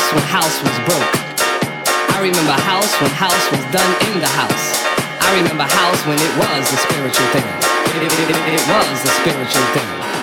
house when house was broke. I remember house when house was done in the house. I remember house when it was the spiritual thing. It, it, it, it was the spiritual thing.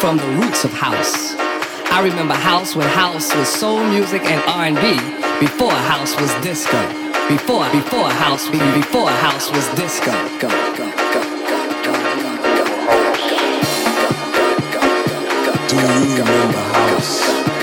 From the roots of house. I remember house when house was soul music and R&B before house was disco. Before, before house, before house was disco. Go, go, Do you remember house?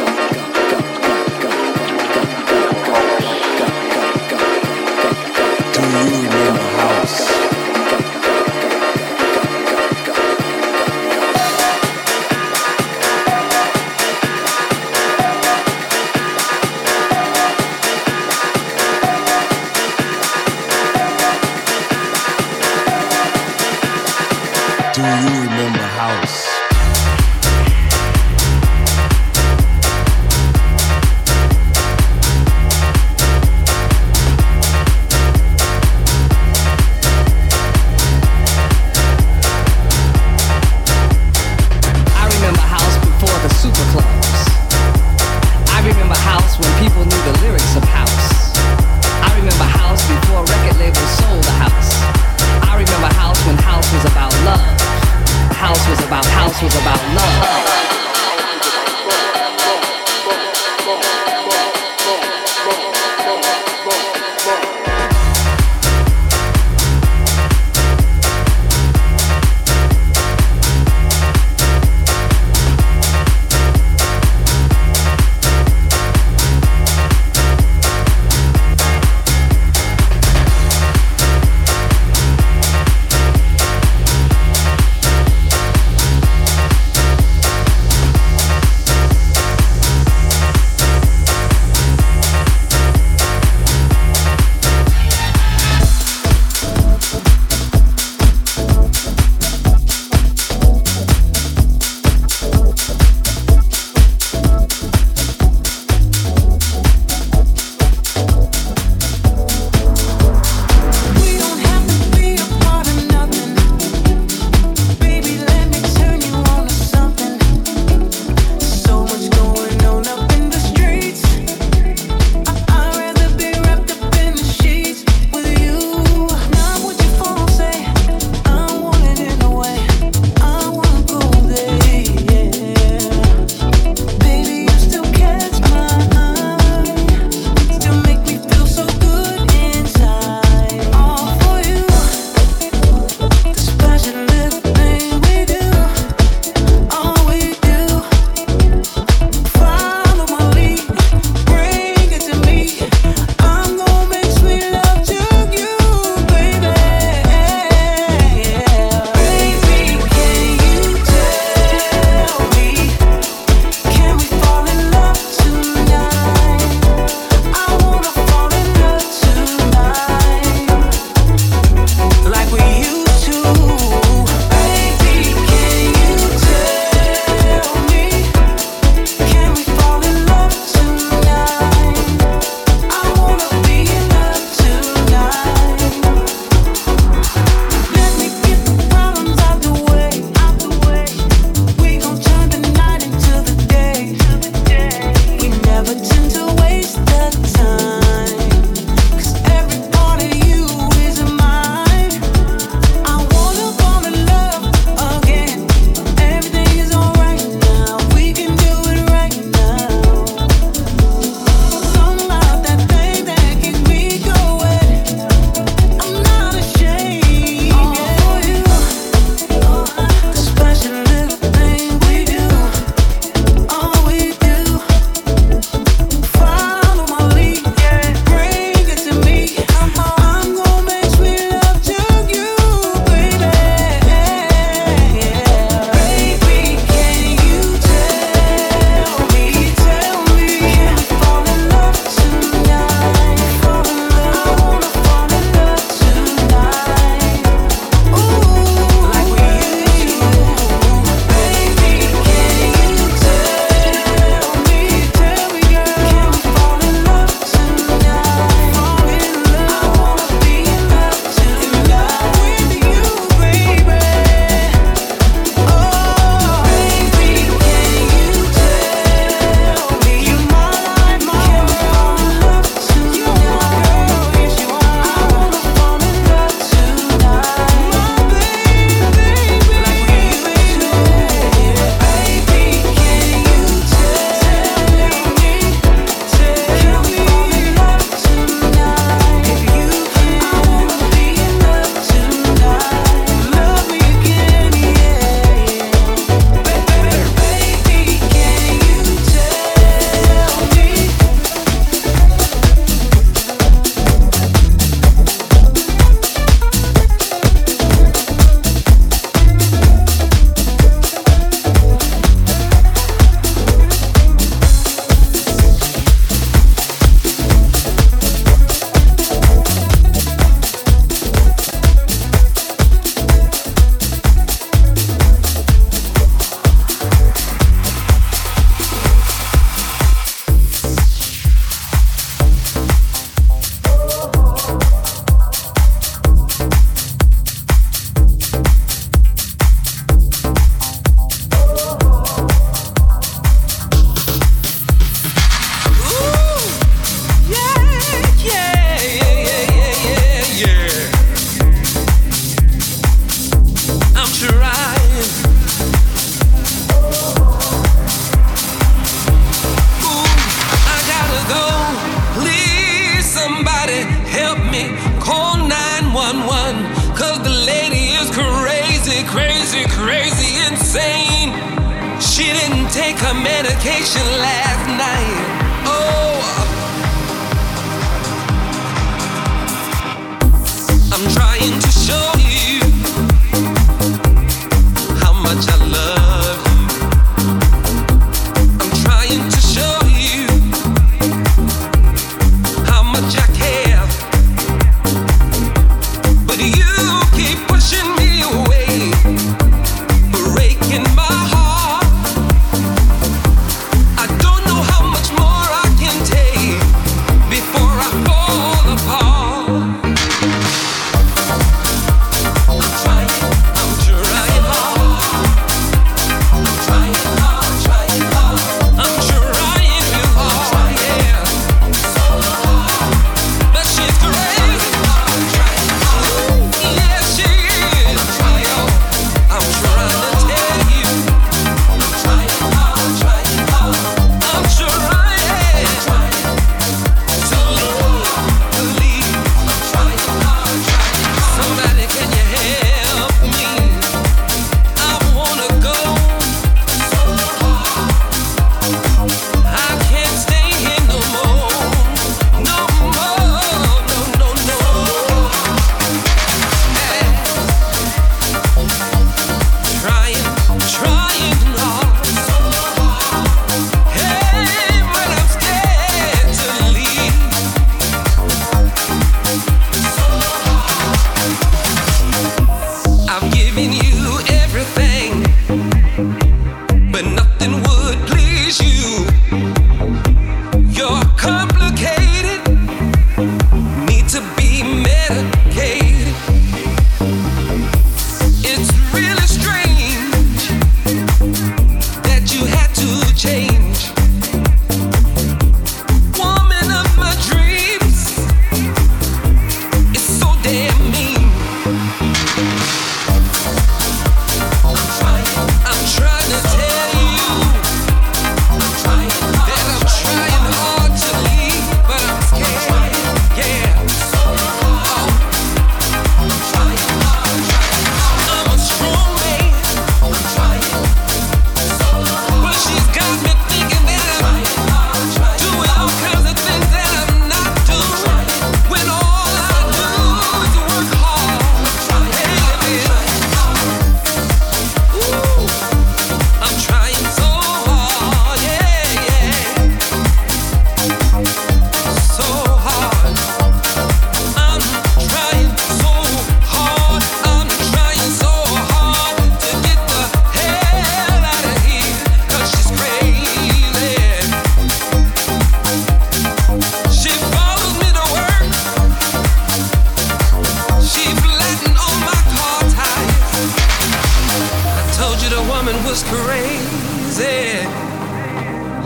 woman was crazy.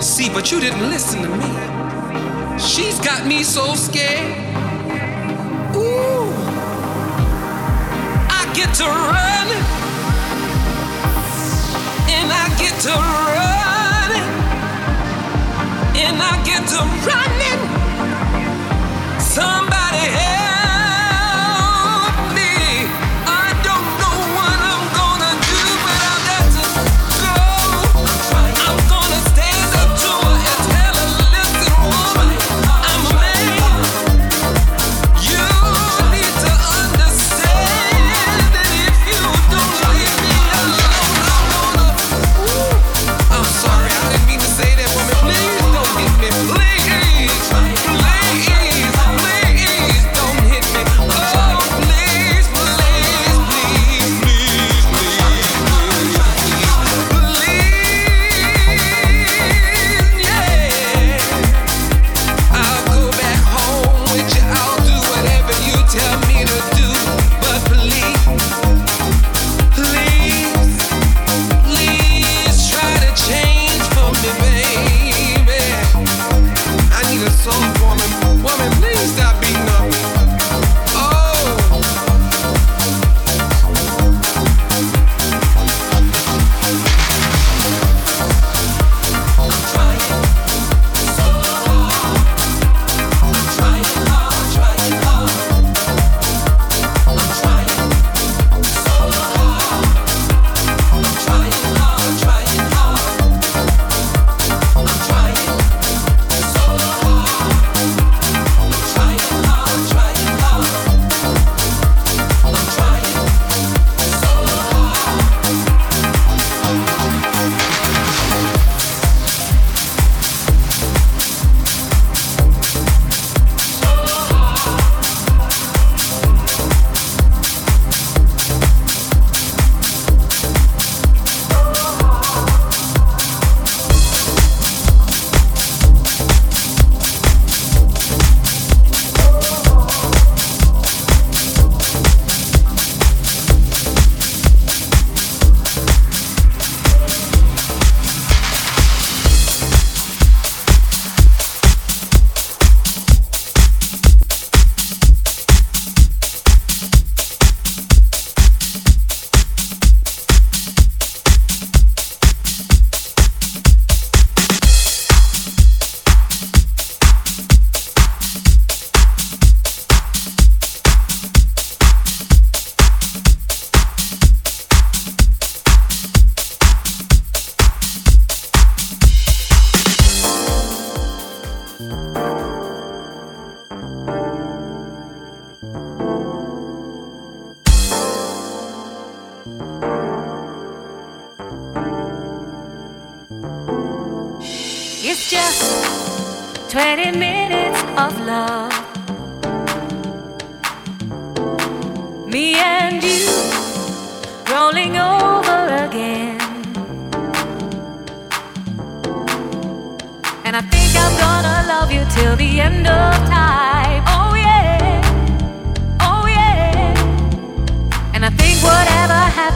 See, but you didn't listen to me. She's got me so scared. Ooh, I get to run, and I get to run, and I get to running. Somebody help.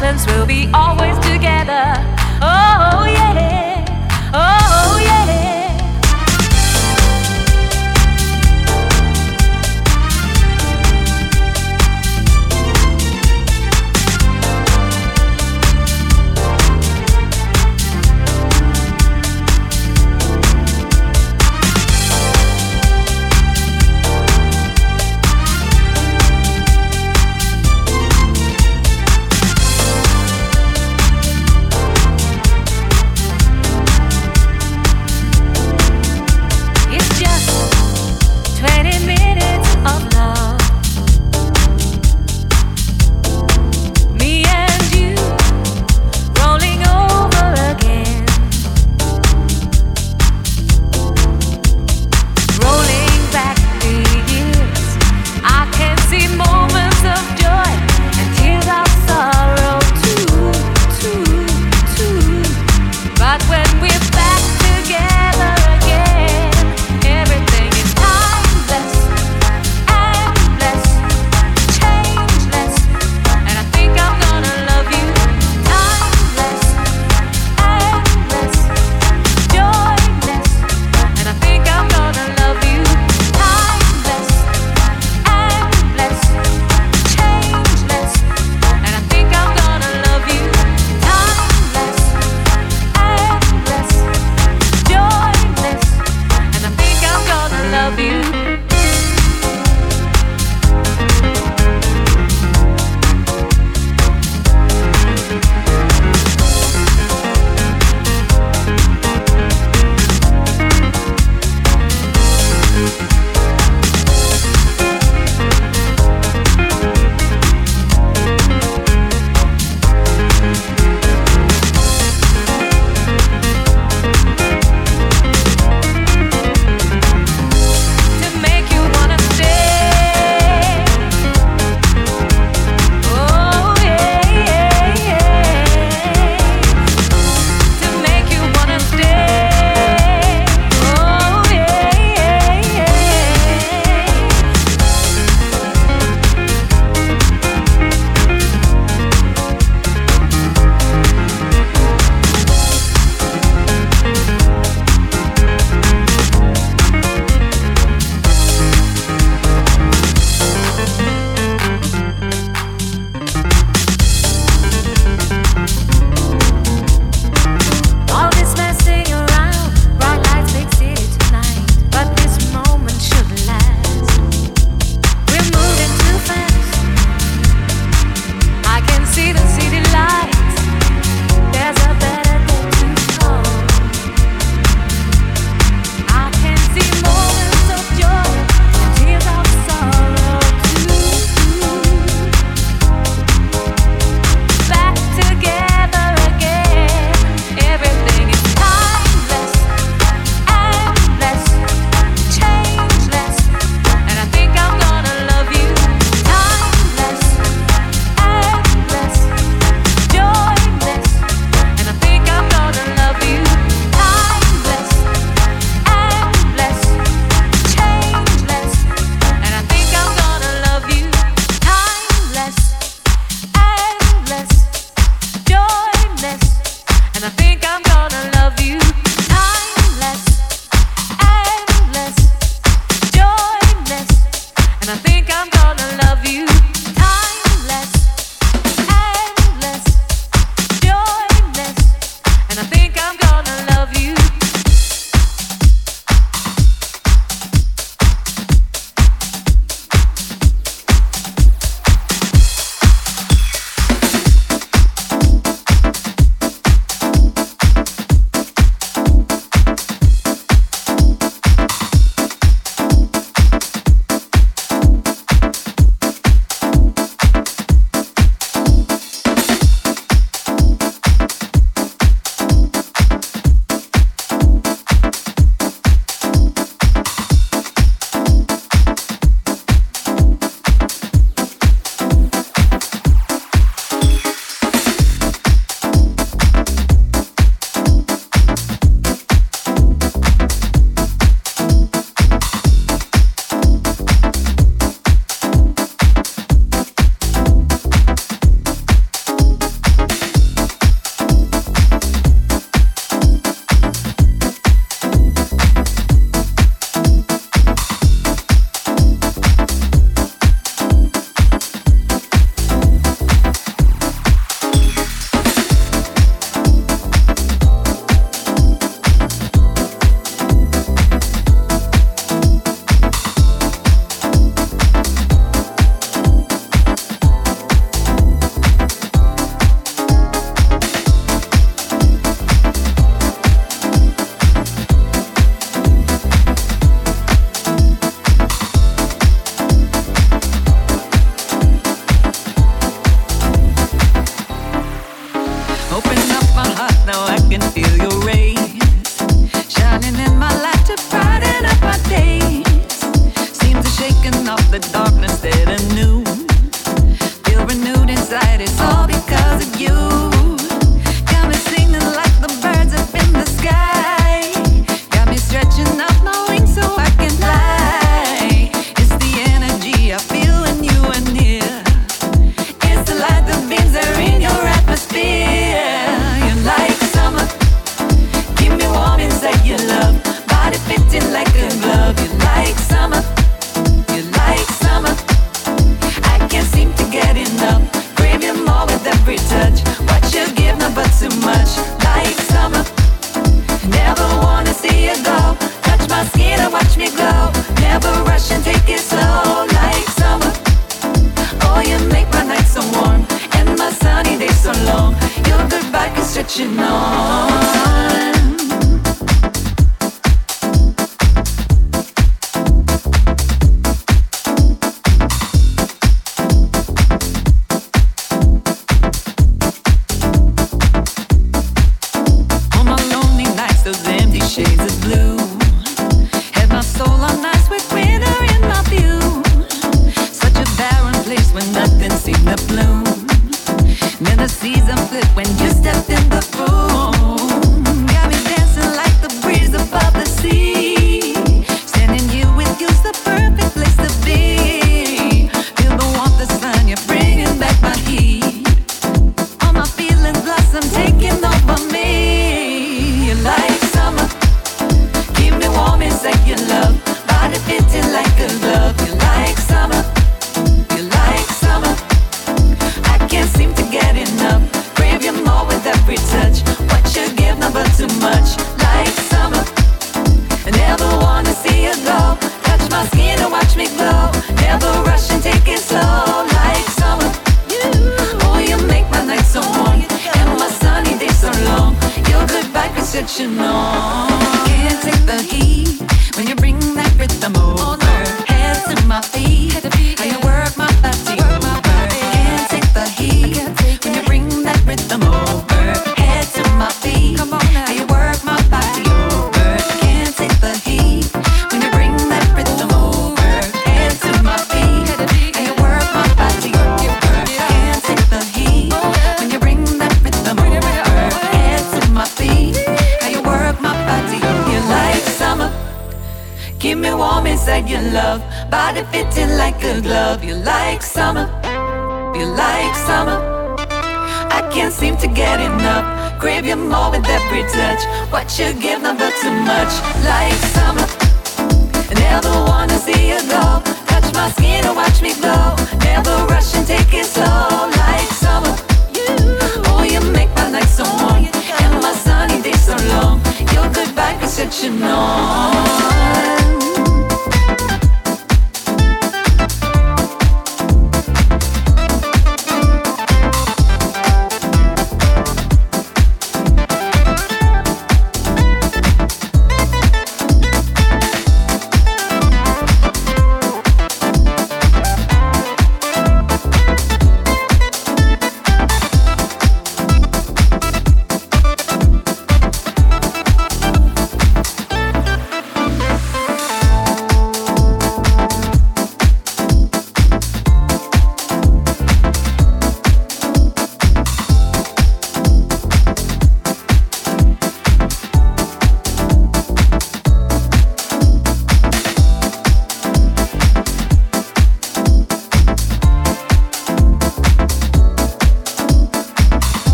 Happens, we'll be always together.